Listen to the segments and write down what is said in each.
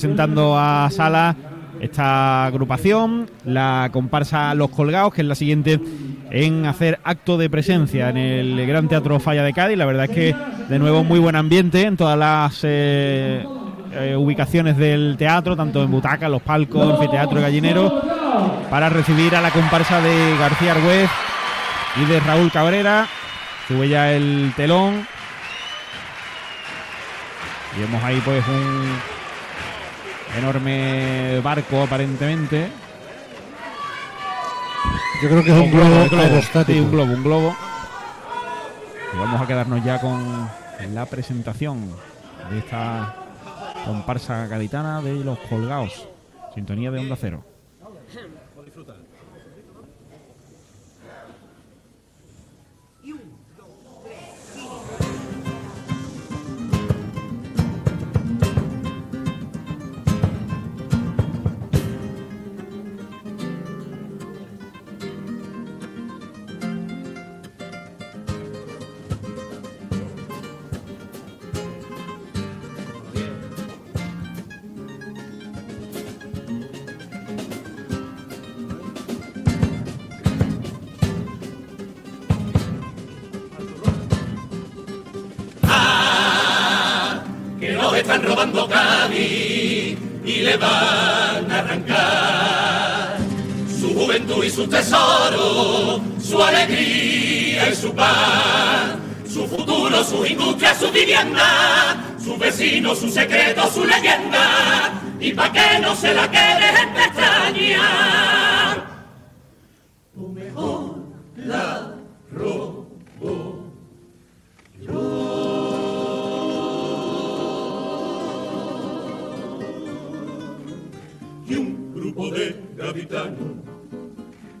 presentando a Sala esta agrupación, la comparsa Los Colgados, que es la siguiente en hacer acto de presencia en el Gran Teatro Falla de Cádiz. La verdad es que de nuevo muy buen ambiente en todas las eh, eh, ubicaciones del teatro, tanto en butacas, los palcos, anfiteatro y gallinero, para recibir a la comparsa de García Argüez y de Raúl Cabrera. Sube ya el telón. Y vemos ahí pues un enorme barco aparentemente. Yo creo que es un, globo. Sí, un globo, un globo. Y vamos a quedarnos ya con la presentación de esta comparsa gaditana de los colgados. Sintonía de onda cero. Robando Cádiz y le van a arrancar su juventud y su tesoro, su alegría y su paz, su futuro, su industria, su vivienda, su vecino, su secreto, su leyenda, y pa' que no se la quede extraña. O mejor la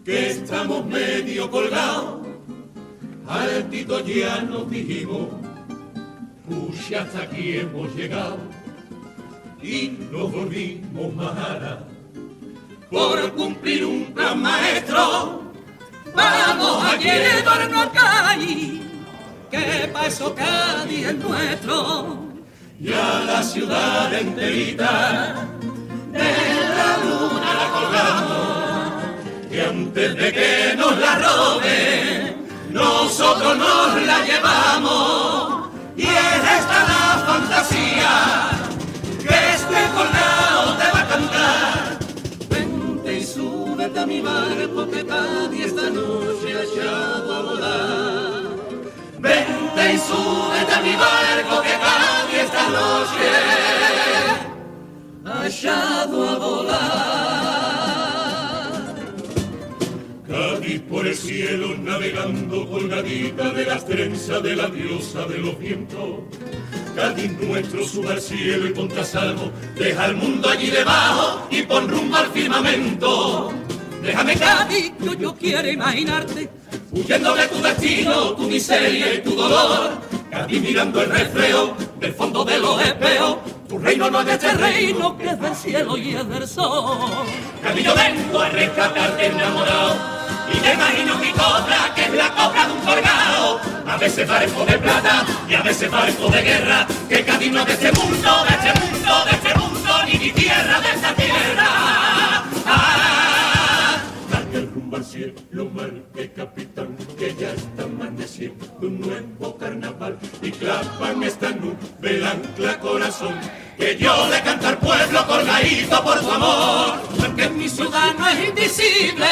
que estamos medio colgados. Altito ya nos dijimos, pucha, hasta aquí hemos llegado y nos volvimos majara por cumplir un plan maestro. Vamos a llevarnos a Cádiz, que pa' eso Cádiz es nuestro, y a la ciudad enterita que antes de que nos la roben, nosotros nos la llevamos, y es esta la fantasía que este colgado te va a cantar. Vente y súbete a mi barco que Cádiz esta noche ha echado a volar. Vente y súbete a mi barco que Cádiz esta noche ha echado a volar. Por el cielo navegando colgadita de las trenzas de la diosa de los vientos. Cádiz nuestro sube al cielo y ponte a salvo. Deja el mundo allí debajo y pon rumbo al firmamento. Déjame Cádiz, yo, yo quiero imaginarte huyendo de tu destino, tu miseria y tu dolor. Cádiz mirando el reflejo del fondo de los espejos. Tu reino no es de este reino que es del cielo y es del sol. Yo vengo a rescatarte enamorado. Imagino mi cobra, que es la cobra de un colgado. A veces parezco de plata y a veces parezco de guerra. Que Cádiz no es de este mundo, de este mundo, de este mundo, ni mi tierra, de esta tierra. Ah, marca el rumbo al cielo, marque capitán, que ya está amaneciendo un nuevo carnaval. Y clapa en esta nube el ancla corazón, que yo le canto al pueblo colgadito por tu amor. Porque mi ciudad no es invisible,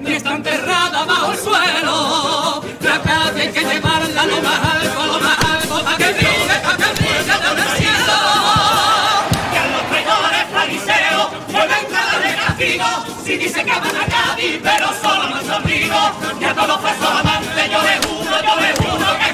ni está enterrada bajo el suelo. Calle hay que llevarla lo más alto, lo más alto, para que brille, para que brille desde el cielo. Que a los traidores fariseos no vengan de castigo, si dicen que van a Cádiz, pero solo nuestros amigos. Y a todos los presos amantes yo les juro, yo les juro que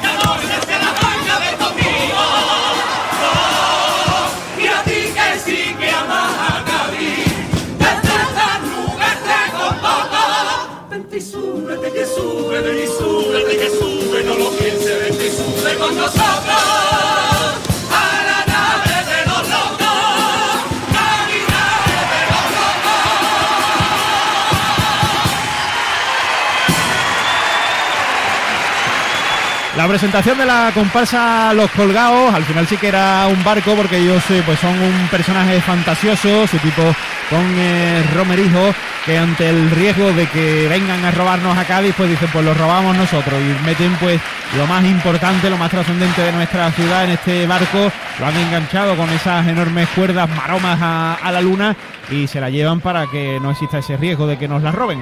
La presentación de la comparsa Los Colgados, al final sí que era un barco porque ellos eh, pues son un personaje fantasioso, su tipo con eh, Romerijo, que ante el riesgo de que vengan a robarnos a Cádiz, pues dicen, pues lo robamos nosotros y meten pues lo más importante, lo más trascendente de nuestra ciudad en este barco, lo han enganchado con esas enormes cuerdas maromas a, a la luna y se la llevan para que no exista ese riesgo de que nos la roben.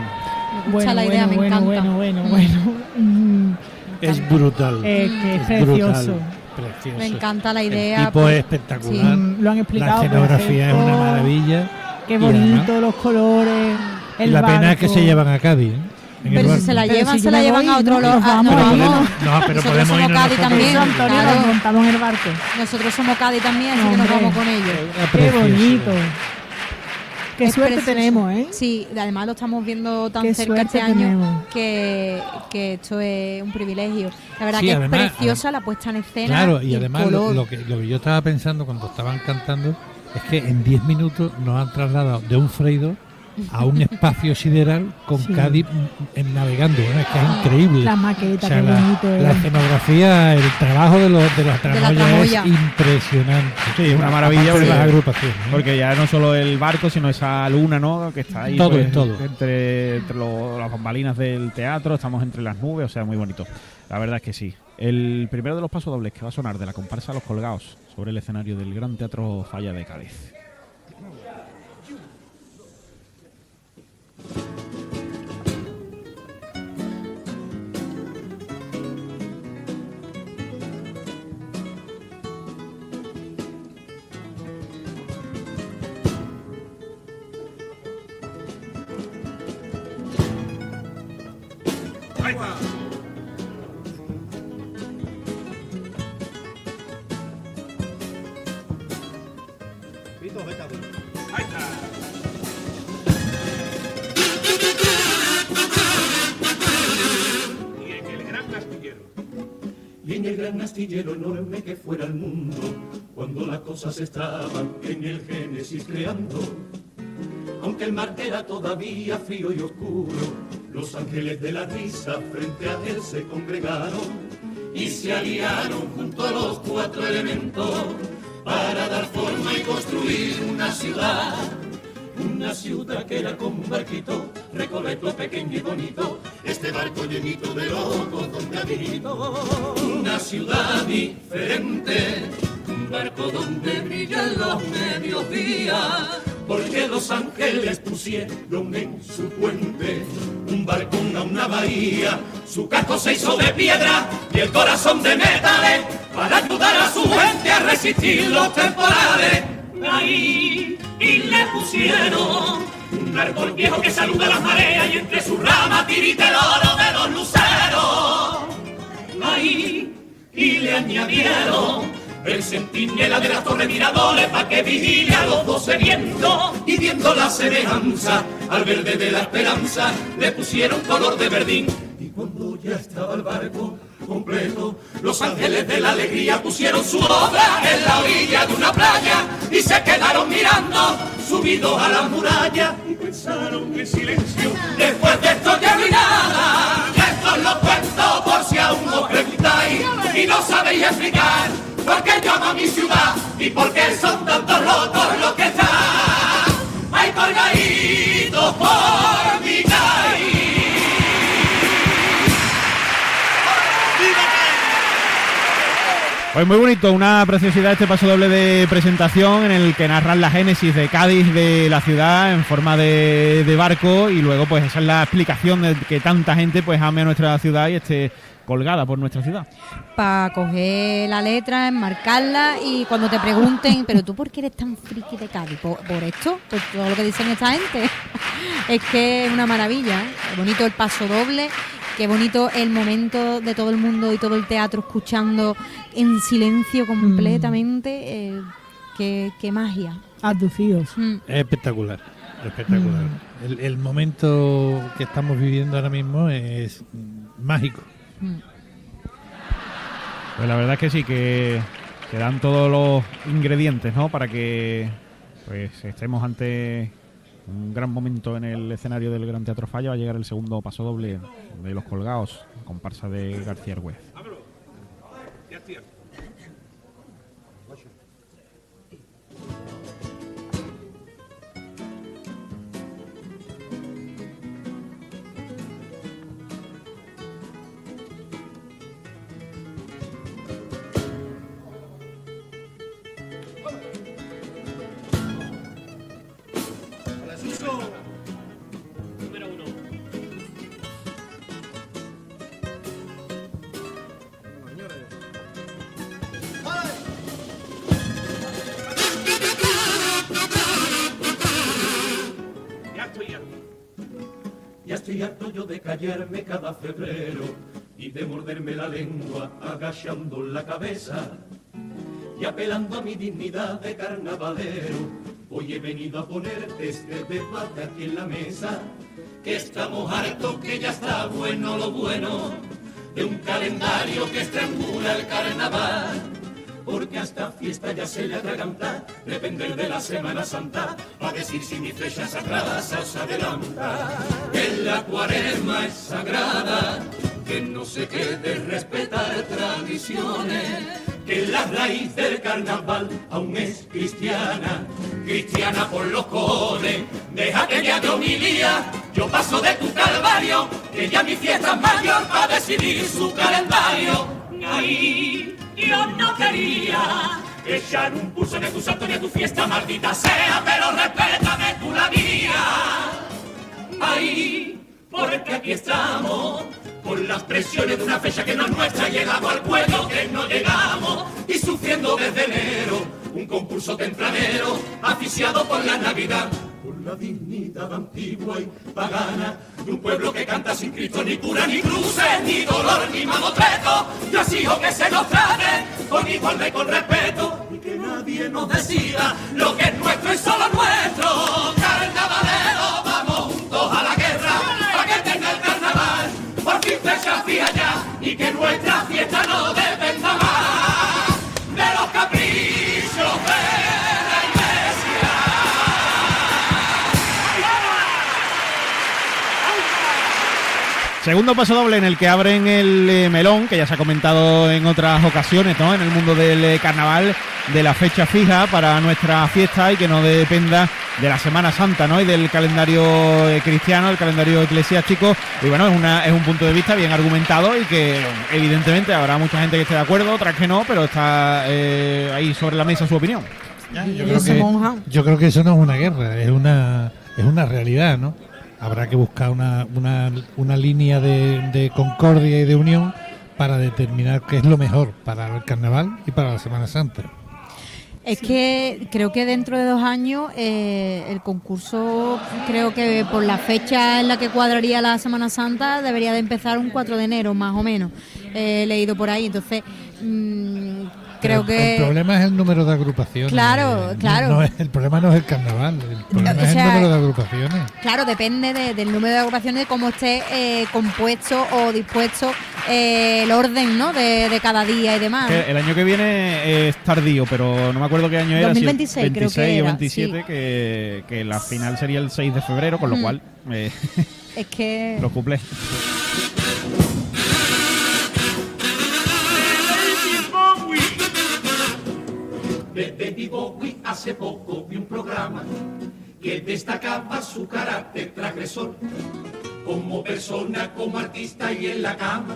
Me gusta la idea, me bueno, encanta. bueno, bueno, bueno. Es brutal. Eh, que es brutal, precioso. precioso. Me encanta la El idea. tipo pues, es espectacular. mm, lo han La explicado. escenografía es una maravilla. Qué bonito, los colores. Y El la pena es que se llevan a Cádiz. ¿eh? Pero si se la llevan, si se la llevan voy, a otro ¿no? lado. Nos Ah, vamos. nos Pero podemos- no, pero Nosotros podemos somos Cádiz también. Antonio, claro. nos montamos en el barco. Nosotros somos Cádiz también, así que nos vamos con ellos. Una Qué bonito. Qué Es suerte precioso. tenemos, ¿eh? Sí, además lo estamos viendo tan Qué cerca este año que, que esto es un privilegio. La verdad Sí, que además- es preciosa la puesta en escena. Claro, y además lo que, lo que yo estaba pensando cuando estaban cantando es que en 10 minutos nos han trasladado de un freidor a un espacio sideral con Sí. Cádiz en navegando. ¿no? Es que es increíble. La maqueta, O sea, qué la, la es. escenografía, el trabajo de, los, de las De la es impresionante. Sí, es una maravilla porque- las agrupaciones. ¿eh? Porque ya no solo el barco, sino esa luna, ¿no? Que está ahí Todo, pues, todo. entre, entre lo- las bambalinas del teatro, estamos entre las nubes, o sea, muy bonito. La verdad es que sí. El primero de los pasos dobles que va a sonar de la comparsa Los Colgados sobre el escenario del Gran Teatro Falla de Cádiz. y en el gran astillero enorme que fuera el mundo, cuando las cosas estaban en el Génesis creando. Aunque el mar era todavía frío y oscuro, los ángeles de la risa frente a él se congregaron y se aliaron junto a los cuatro elementos para dar forma y construir una ciudad. Una ciudad que era como un barquito, recoleto pequeño y bonito, este barco llenito de locos donde habito. Una ciudad diferente, un barco donde brillan los mediodías, porque los ángeles pusieron en su puente un balcón a una bahía, su casco se hizo de piedra y el corazón de metales para ayudar a su gente a resistir los temporales. Ahí y le pusieron un árbol viejo que saluda las mareas y entre sus ramas tirita el oro de los luceros. Ahí y le añadieron el centinela de las torres miradores para que vigile a los doce vientos y viendo la semejanza al verde de la esperanza le pusieron color de verdín y cuando ya estaba el barco los ángeles de la alegría pusieron su obra en la orilla de una playa y se quedaron mirando subidos a la muralla y pensaron en silencio. Después de esto ya no hay nada. Esto lo cuento por si aún os preguntáis y no sabéis explicar por qué llamo a mi ciudad y por qué son tantos locos los que están. Ahí colgaditos por Pues muy bonito, una preciosidad este paso doble de presentación en el que narran la génesis de Cádiz de la ciudad en forma de, de barco y luego pues esa es la explicación de que tanta gente pues ame a nuestra ciudad y esté colgada por nuestra ciudad. Para coger la letra, enmarcarla y cuando te pregunten, pero tú por qué eres tan friki de Cádiz, por, por esto, por todo lo que dicen esta gente. es que es una maravilla, ¿eh? Bonito el paso doble, qué bonito el momento de todo el mundo y todo el teatro escuchando en silencio completamente. eh, qué, qué magia. Abducidos. Mm. Es espectacular, espectacular. El, el momento que estamos viviendo ahora mismo es mm, mágico. Mm. Pues la verdad es que sí, que se dan todos los ingredientes, ¿no? Para que pues estemos ante un gran momento en el escenario del Gran Teatro Falla. Va a llegar el segundo paso doble de Los Colgados, comparsa de García Argüez. De morderme la lengua agachando la cabeza y apelando a mi dignidad de carnavalero. Hoy he venido a ponerte este debate aquí en la mesa, que estamos hartos, que ya está bueno lo bueno, de un calendario que estrangula el carnaval. Porque hasta fiesta ya se le atraganta, depender de la Semana Santa, para decir si mi flecha sagrada se os adelanta. Que la cuaresma es sagrada, que no se quede respetar tradiciones, que la raíz del carnaval aún es cristiana, cristiana por los cojones. Deja que ya de homilía, yo paso de tu calvario, que ya mi fiesta es mayor para decidir su calendario. Ahí yo no quería echar un pulso a tu santo ni a tu fiesta maldita sea, pero respétame tú la mía. Ahí, porque aquí estamos, con las presiones de una fecha que no es nuestra, llegamos al cuello que no llegamos, y sufriendo desde enero, un concurso tempranero, aficiado por la Navidad. Por la dignidad antigua y pagana de un pueblo que canta sin Cristo ni cura ni cruces, ni dolor ni mamotreto. Yo exijo que se nos trate con igualdad y con respeto y que nadie nos decida lo que es nuestro y solo nuestro. Carnavalero, Fin fecha fija ya y que nuestra fiesta no dependa Segundo paso doble en el que abren el eh, melón, que ya se ha comentado en otras ocasiones, ¿no? En el mundo del eh, carnaval, de la fecha fija para nuestra fiesta y que no dependa de la Semana Santa, ¿no? Y del calendario eh, cristiano, el calendario eclesiástico. Y bueno, es, una, es un punto de vista bien argumentado y que evidentemente habrá mucha gente que esté de acuerdo, otras que no, pero está eh, ahí sobre la mesa su opinión. Yo creo, que, yo creo que eso no es una guerra, es una, es una realidad, ¿no? Habrá que buscar una, una, una línea de, de concordia y de unión para determinar qué es lo mejor para el carnaval y para la Semana Santa. Es que creo que dentro de dos años eh, el concurso, creo que por la fecha en la que cuadraría la Semana Santa, debería de empezar un 4 de enero, más o menos. Eh, leído por ahí, entonces mm, creo Pero que... El problema es el número de agrupaciones. Claro, Eh, no- claro. no es- el problema no es el carnaval, el problema o es sea, el número de agrupaciones. Claro, depende de- del número de agrupaciones, de cómo esté eh, compuesto o dispuesto eh, el orden ¿no? de, de cada día y demás. Que el año que viene es tardío, pero no me acuerdo qué año era. si el 2026 creo que 26 o era, 27, sí. que, que la final sería el 6 de febrero, con lo Mm. cual eh, Es que... lo cumple. De David Bowie hace poco vi un programa que destacaba su carácter transgresor. Como persona, como artista y en la cama,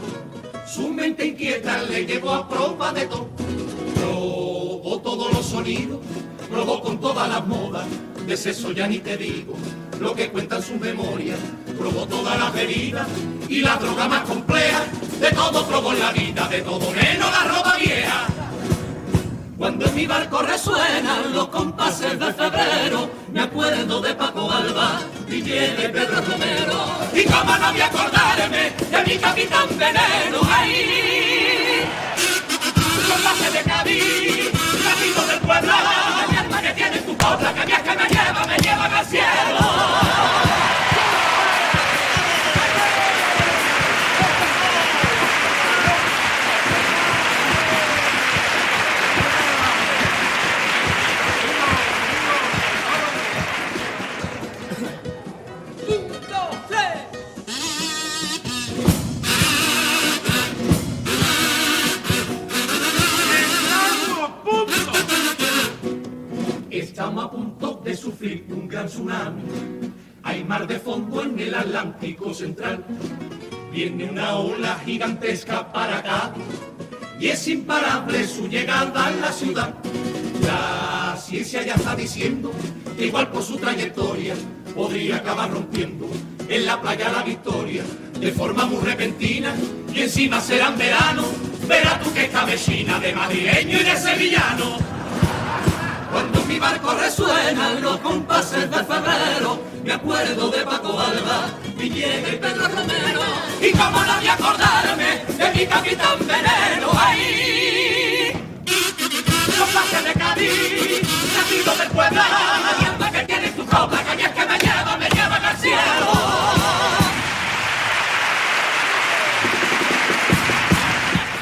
su mente inquieta le llevó a prueba de todo. Probó todos los sonidos, probó con todas las modas, de sexo ya ni te digo, lo que cuentan sus memorias, probó todas las bebidas y la droga más compleja, de todo probó en la vida, de todo menos la ropa vieja. Mi barco resuenan los compases de febrero, me acuerdo de Paco Alba de Pedro Romero. Y cómo no voy a acordarme de mi capitán veneno ahí. Compases de Cádiz, gatito del pueblo, mi alma que tiene tu copla, que viaja me lleva, me llevan al cielo. Sufrir un gran tsunami. Hay mar de fondo en el Atlántico Central. Viene una ola gigantesca para acá y es imparable su llegada a la ciudad. La ciencia ya está diciendo que igual por su trayectoria podría acabar rompiendo en la playa la victoria de forma muy repentina y encima será en verano. Verá tú que cabecina de madrileño y de sevillano. Mi barco resuena los compases de febrero, me acuerdo de Paco Alba, Villegas y Pedro Romero. Y cómo no voy acordarme de mi capitán Veneno ahí. Los pases de Cádiz, nacido del pueblo, y alma que tiene tu copa, cañas que me llevan, me llevan al cielo.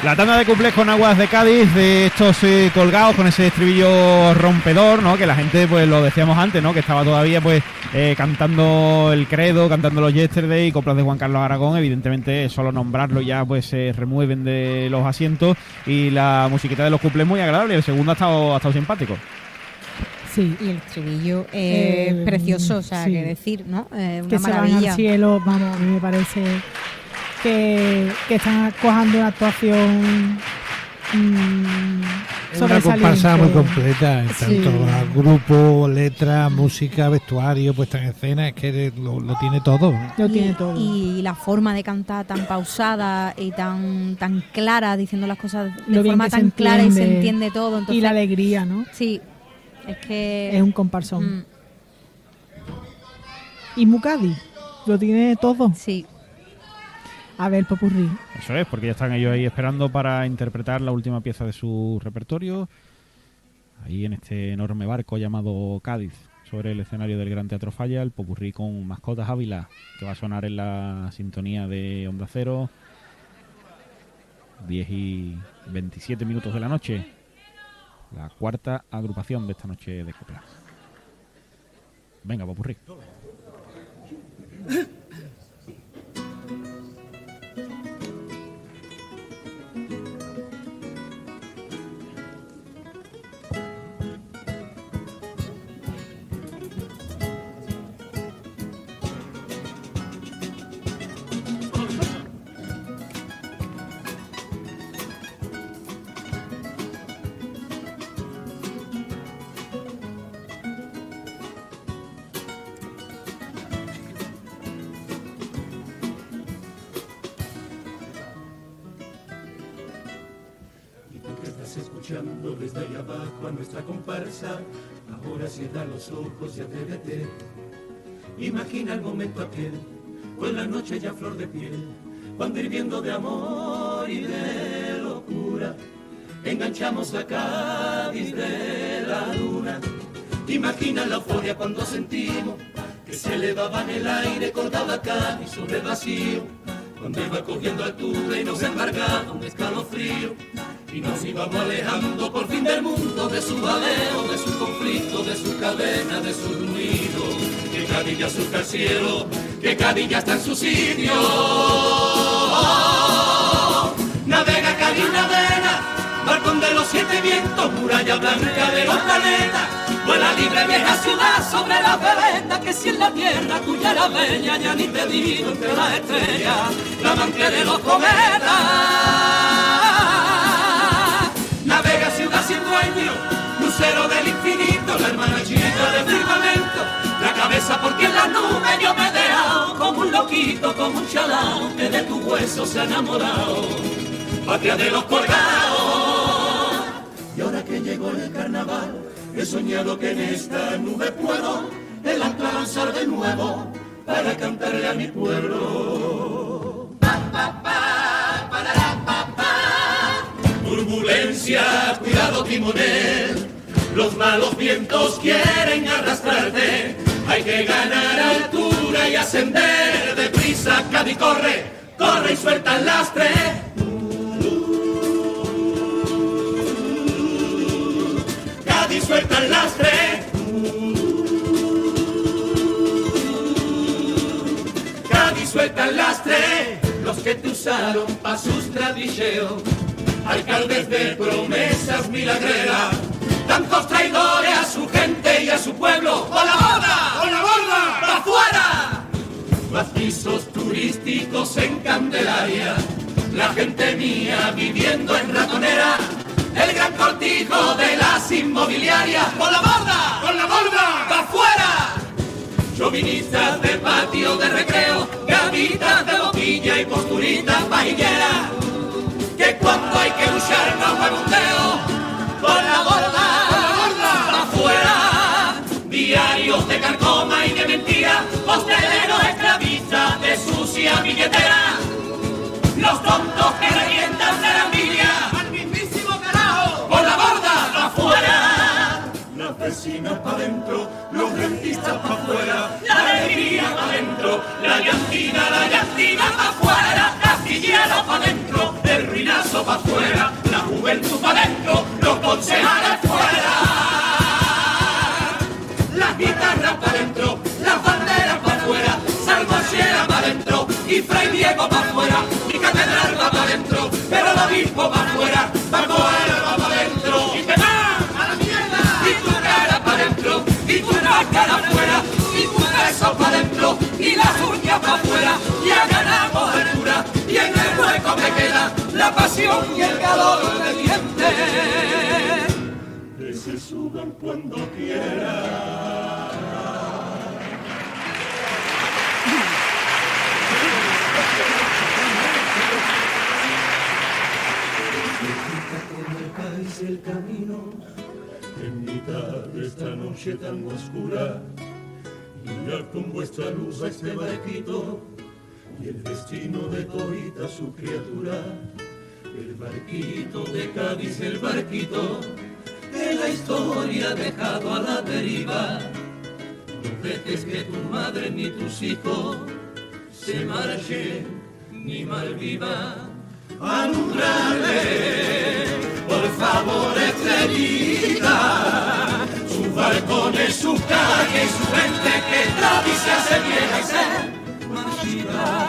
La tanda de cuplés con aguas de Cádiz, de estos eh, colgados con ese estribillo rompedor, ¿no? Que la gente, pues lo decíamos antes, ¿no? Que estaba todavía, pues, eh, cantando el credo, cantando los yesterday, coplas de Juan Carlos Aragón. Evidentemente, solo nombrarlo ya, pues, se remueven de los asientos. Y la musiquita de los cuplés muy agradable. El segundo ha estado, ha estado simpático. Sí. Y el estribillo es Eh, precioso, o sea, sí. que decir, ¿no? Eh, una que se van maravilla. al cielo, vamos, a mí me parece que, que están cojando una actuación mm, Es una comparsa muy completa en Sí. tanto a grupo, letra, música, vestuario, puesta en escena, es que lo, lo tiene todo. Lo y, tiene todo. y la forma de cantar tan pausada y tan tan clara, diciendo las cosas de Lo forma tan clara y se entiende. entiende todo. Entonces, y la alegría, ¿no? sí, es que Es un comparsón. Mm, Y Mukadi, lo tiene todo. sí, A ver, Popurrí. Eso es, porque ya están ellos ahí esperando para interpretar la última pieza de su repertorio. Ahí en este enorme barco llamado Cádiz, sobre el escenario del Gran Teatro Falla, el popurrí con Mascotas Ávila, que va a sonar en la sintonía de Onda Cero. 10 y 27 minutos de la noche. La cuarta agrupación de esta noche de coplas. Venga, popurrí. desde ahí abajo a nuestra comparsa, ahora cierra los ojos y atrévete. Imagina el momento aquel, con la noche ya flor de piel, cuando hirviendo de amor y de locura, enganchamos a Cádiz de la luna. Imagina la euforia cuando sentimos que se elevaba en el aire, cortaba Cádiz sobre el vacío, cuando iba cogiendo altura y nos embargaba un escalofrío. Y nos íbamos alejando por fin del mundo, de su baleo, de su conflicto, de su cadena, de su ruido. Que Cádiz ya surca el cielo, que Cádiz ya está en su sitio. Navega Cádiz, navega, balcón de los siete vientos, muralla blanca de los planetas. Vuela libre vieja ciudad sobre la verenda que si en la tierra tuya era bella, ya ni te digo entre las estrellas, la amante de los cometas. Ciudad dueño, lucero del infinito, la hermana chica del firmamento. La cabeza porque en la nube yo me he dejado como un loquito, como un chalao que de tu hueso se ha enamorado. Patria de los colgados. Y ahora que llegó el carnaval, he soñado que en esta nube puedo el ancla lanzar de nuevo para cantarle a mi pueblo. Turbulencia, cuidado timonel, los malos vientos quieren arrastrarte. Hay que ganar altura y ascender deprisa, Cádiz corre, corre y suelta el lastre. Cádiz suelta el lastre. Cádiz suelta el lastre. Los que te usaron pa' sus tradicheos. Alcaldes de promesas milagreras. Tanto tantos traidores a su gente y a su pueblo. ¡Con la borda! ¡Con la borda! ¡Pa' afuera! Más pisos turísticos en Candelaria, la gente mía viviendo en ratonera, el gran cortijo de las inmobiliarias. ¡Con la borda! ¡Con la borda! ¡Pa' afuera! Chauvinistas de patio de recreo, gavitas de boquilla y posturitas pajilleras, cuando hay que luchar no pregunteo, con la borda, pa' afuera, diarios de carcoma y de mentira, hosteleros esclavistas de sucia billetera, los tontos que revientan de la envidia, al mismísimo carajo, con la borda, afuera, las vecinas pa' dentro, los rentistas pa' afuera, la alegría pa' dentro, la llantina, la llantina pa' afuera, castillera pa' dentro, el ruinazo pa' afuera, la juventud pa' dentro, los concejales fuera. Las guitarras pa' dentro, las banderas pa' afuera, salvaciera pa' dentro, y Fray Diego pa' afuera, mi catedral va pa' dentro, pero el obispo pa' afuera, Barboera va la pasión y el calor del diente. Que se suban cuando quieran. el camino en mitad de esta noche tan oscura. Guiar con vuestra luz a este barquito y el destino de todita su criatura. El barquito de Cádiz, el barquito que la historia ha dejado a la deriva. No dejes que tu madre ni tus hijos se marchen ni malviva. Alumbrarle, por favor, estrellita, sus balcones, sus calles, su gente que Cádiz se hace vieja y se marchita.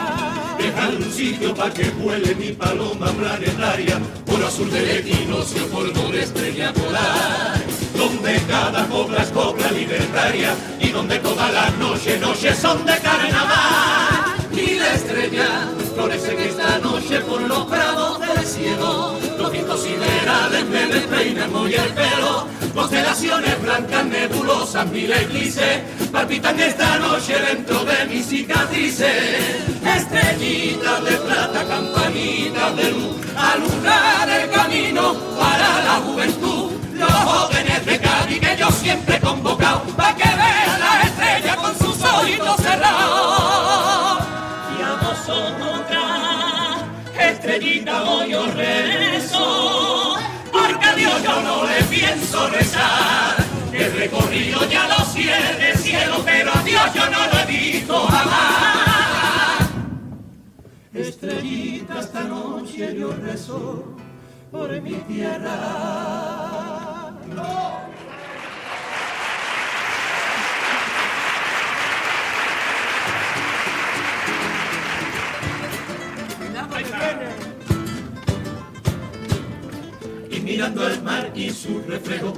Dejar un sitio para que vuele mi paloma planetaria, por azul del equinoccio, polvo de estrella polar. Donde cada cobra es cobra libertaria y donde todas las noches, noches son de carnaval. Y la estrella florecen esta noche por los prados del cielo. Los vientos siderales me despeinan muy el pelo. Constelaciones blancas, nebulosas, mil eclipses palpitan esta noche dentro de mis cicatrices. Estrellitas de plata, campanitas de luz, alumbrar el camino para la juventud. Los jóvenes de Cádiz que yo siempre he convocado para que vean rezar. El recorrido ya lo cielo, cielo, pero a Dios yo no lo he visto jamás. Estrellita, esta noche yo rezo por mi tierra. Y mirando al mar y su reflejo,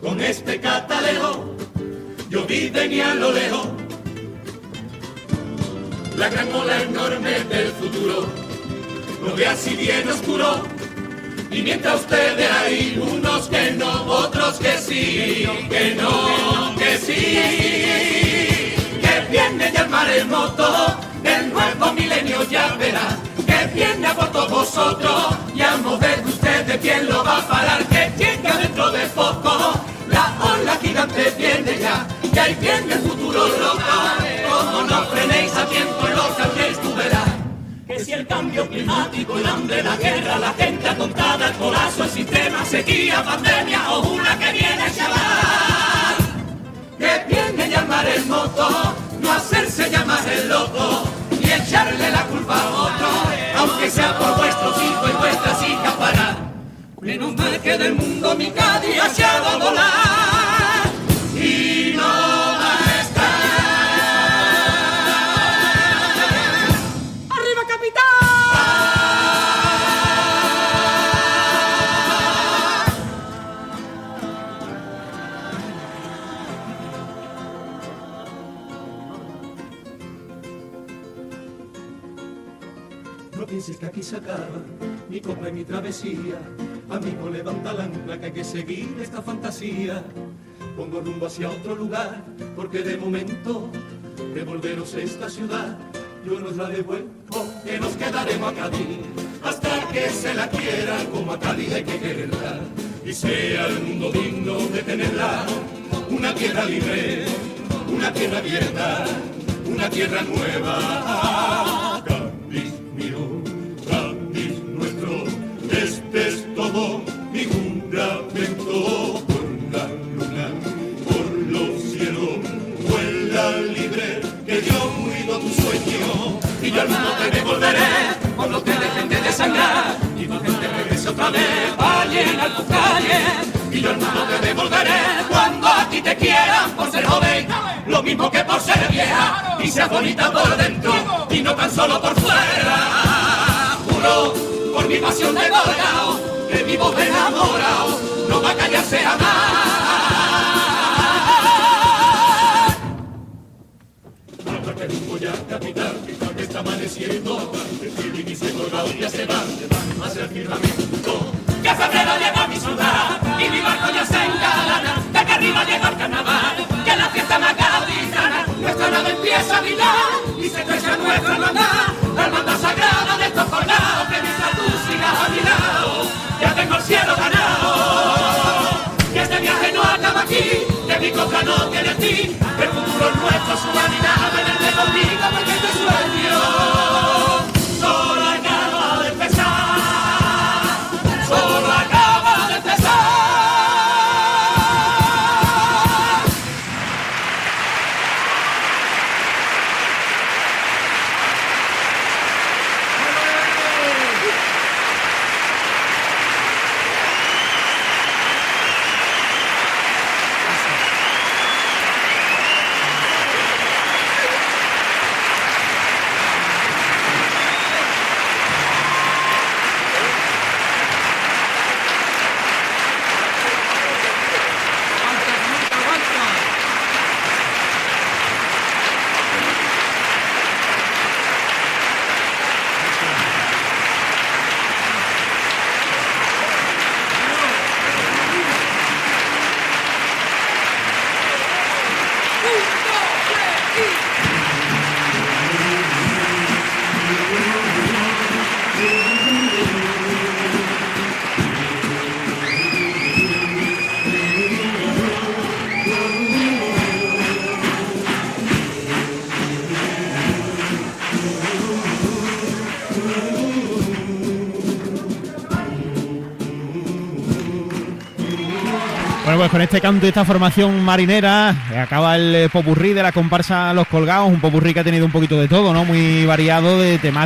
con este catalejo, yo vi venir a lo lejos la gran ola enorme del futuro, lo ve así bien oscuro. Y mientras ustedes hay unos que no, otros que sí, que no, que sí, que viene ya el maremoto del nuevo milenio ya verá, que viene a por todos vosotros y a mover ustedes quién lo va a parar, que llega dentro de poco, la ola gigante viene ya, y ahí viene el futuro loca, como no frenéis a tiempo los cambiéis tú verás. Que si el cambio climático, el hambre, la guerra, la gente atontada, el colapso, el sistema, sequía, pandemia o una que viene llamar. Que viene llamar el moto, no hacerse llamar el loco y echarle la culpa a otro, aunque sea por vuestros hijos y vuestras hijas para. Menos mal que del mundo mi cadilla se ha volar y no va a estar. ¡Arriba, capitán! No pienses que aquí se acaba mi copa y mi travesía Amigo, levanta la ancla que hay que seguir esta fantasía. Pongo rumbo hacia otro lugar, porque de momento devolveros esta ciudad. Yo nos la devuelvo, que nos quedaremos a Cádiz, hasta que se la quiera, como a Cádiz hay que quererla, y sea el mundo digno de tenerla. Una tierra libre, una tierra abierta, una tierra nueva. Por la luna, por los cielos, vuela libre, que yo cuido tu sueño. Y yo al mundo te devolveré cuando te dejen de desangrar. Y tu gente regrese otra vez va a llenar tus calles y yo al mundo te devolveré cuando a ti te quieran por ser joven. Lo mismo que por ser vieja y seas bonita por dentro y no tan solo por fuera. Juro por mi pasión de colgado que mi voz enamorado no va a callarse jamás que rumbo ya capital, que está amaneciendo, el y se colgado ya se va, hacia el firmamento. Que febrero llega a mi ciudad y mi barco ya se engalana, de que arriba llega el carnaval, que la fiesta más gaditana, nuestra nave empieza a brillar y se estrecha nuestra pues con este canto y esta formación marinera eh, acaba el eh, popurrí de la comparsa Los Colgados, un popurrí que ha tenido un poquito de todo, ¿no? Muy variado de temáticas.